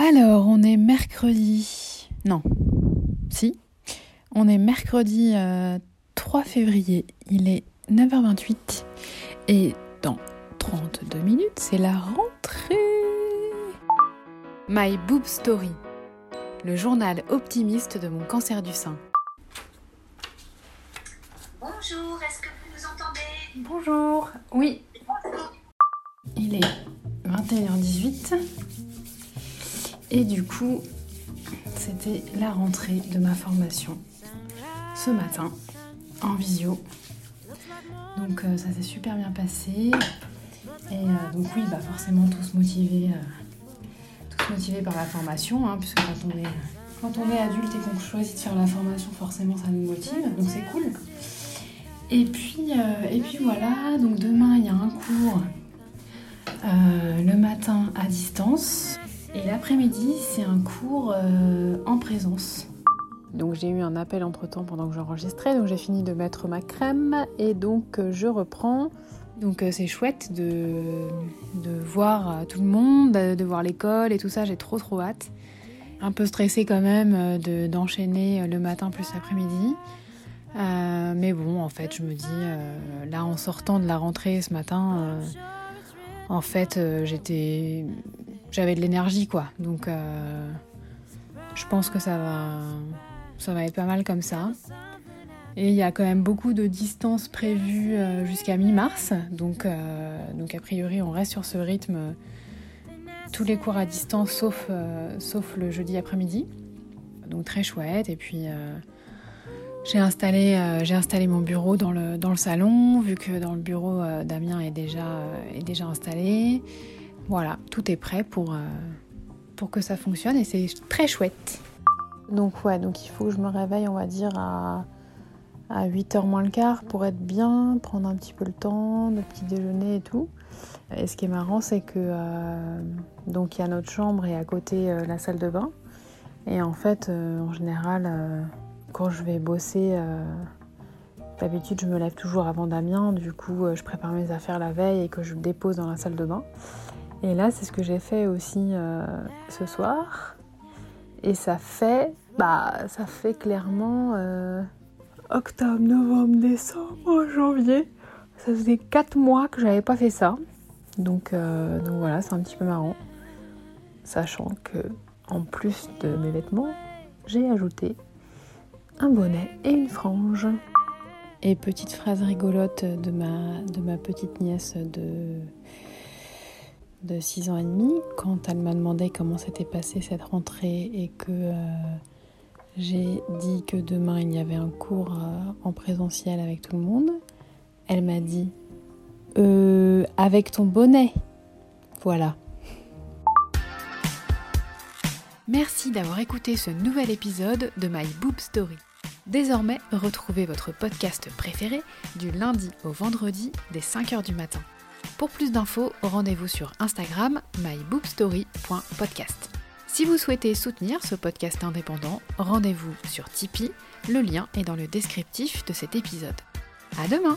Alors, on est mercredi. Non. Si. On est mercredi 3 euh, février. Il est 9h28. Et dans 32 minutes, c'est la rentrée. My Boob Story. Le journal optimiste de mon cancer du sein. Bonjour, est-ce que vous nous entendez? Bonjour. Oui. Il est 21h18. Et du coup, c'était la rentrée de ma formation ce matin en visio. Donc euh, ça s'est super bien passé. Et euh, donc oui, bah forcément tous motivés, euh, tous motivés par la formation, hein, puisque quand on, est, quand on est adulte et qu'on choisit de faire la formation, forcément ça nous motive, donc c'est cool. Et puis, et puis voilà, donc demain il y a un cours le matin à distance et l'après-midi, c'est un cours euh, en présence. Donc j'ai eu un appel entre-temps pendant que j'enregistrais, donc j'ai fini de mettre ma crème et donc euh, je reprends. Donc euh, c'est chouette de, de voir tout le monde, de voir l'école et tout ça, j'ai trop trop hâte. Un peu stressée quand même d'enchaîner le matin plus l'après-midi. mais bon, en fait, je me dis, là en sortant de la rentrée ce matin, en fait, j'étais j'avais de l'énergie quoi. Donc euh, je pense que ça va, ça va être pas mal comme ça. Et il y a quand même beaucoup de distances prévues euh, jusqu'à mi-mars. Donc, euh, donc a priori on reste sur ce rythme. Tous les cours à distance sauf, sauf le jeudi après-midi. Donc très chouette. Et puis j'ai installé, installé mon bureau dans le, dans le salon, vu que dans le bureau Damien est déjà, est déjà installé. Voilà, tout est prêt pour, euh, pour que ça fonctionne et c'est très chouette. Donc ouais, donc il faut que je me réveille, on va dire, à, à 8h moins le quart pour être bien, prendre un petit peu le temps, le petit déjeuner et tout. Et ce qui est marrant, c'est que euh, donc il y a notre chambre et à côté euh, la salle de bain. Et en fait, en général, quand je vais bosser, d'habitude je me lève toujours avant Damien. Du coup, je prépare mes affaires la veille et que je dépose dans la salle de bain. Et là, c'est ce que j'ai fait aussi euh, ce soir. Et ça fait, bah, ça fait clairement euh, octobre, novembre, décembre, janvier. Ça faisait 4 mois que j'avais pas fait ça. Donc, euh, donc voilà, c'est un petit peu marrant. Sachant que, en plus de mes vêtements, j'ai ajouté un bonnet et une frange. Et petite phrase rigolote de ma, de ma petite nièce de de 6 ans et demi, quand elle m'a demandé comment s'était passée cette rentrée et que euh, j'ai dit que demain il y avait un cours euh, en présentiel avec tout le monde, elle m'a dit euh, avec ton bonnet. Voilà. Merci d'avoir écouté ce nouvel épisode de My Boob Story. Désormais, retrouvez votre podcast préféré du lundi au vendredi dès 5h du matin. Pour plus d'infos, rendez-vous sur Instagram mybookstory.podcast. Si vous souhaitez soutenir ce podcast indépendant, rendez-vous sur Tipeee, le lien est dans le descriptif de cet épisode. À demain!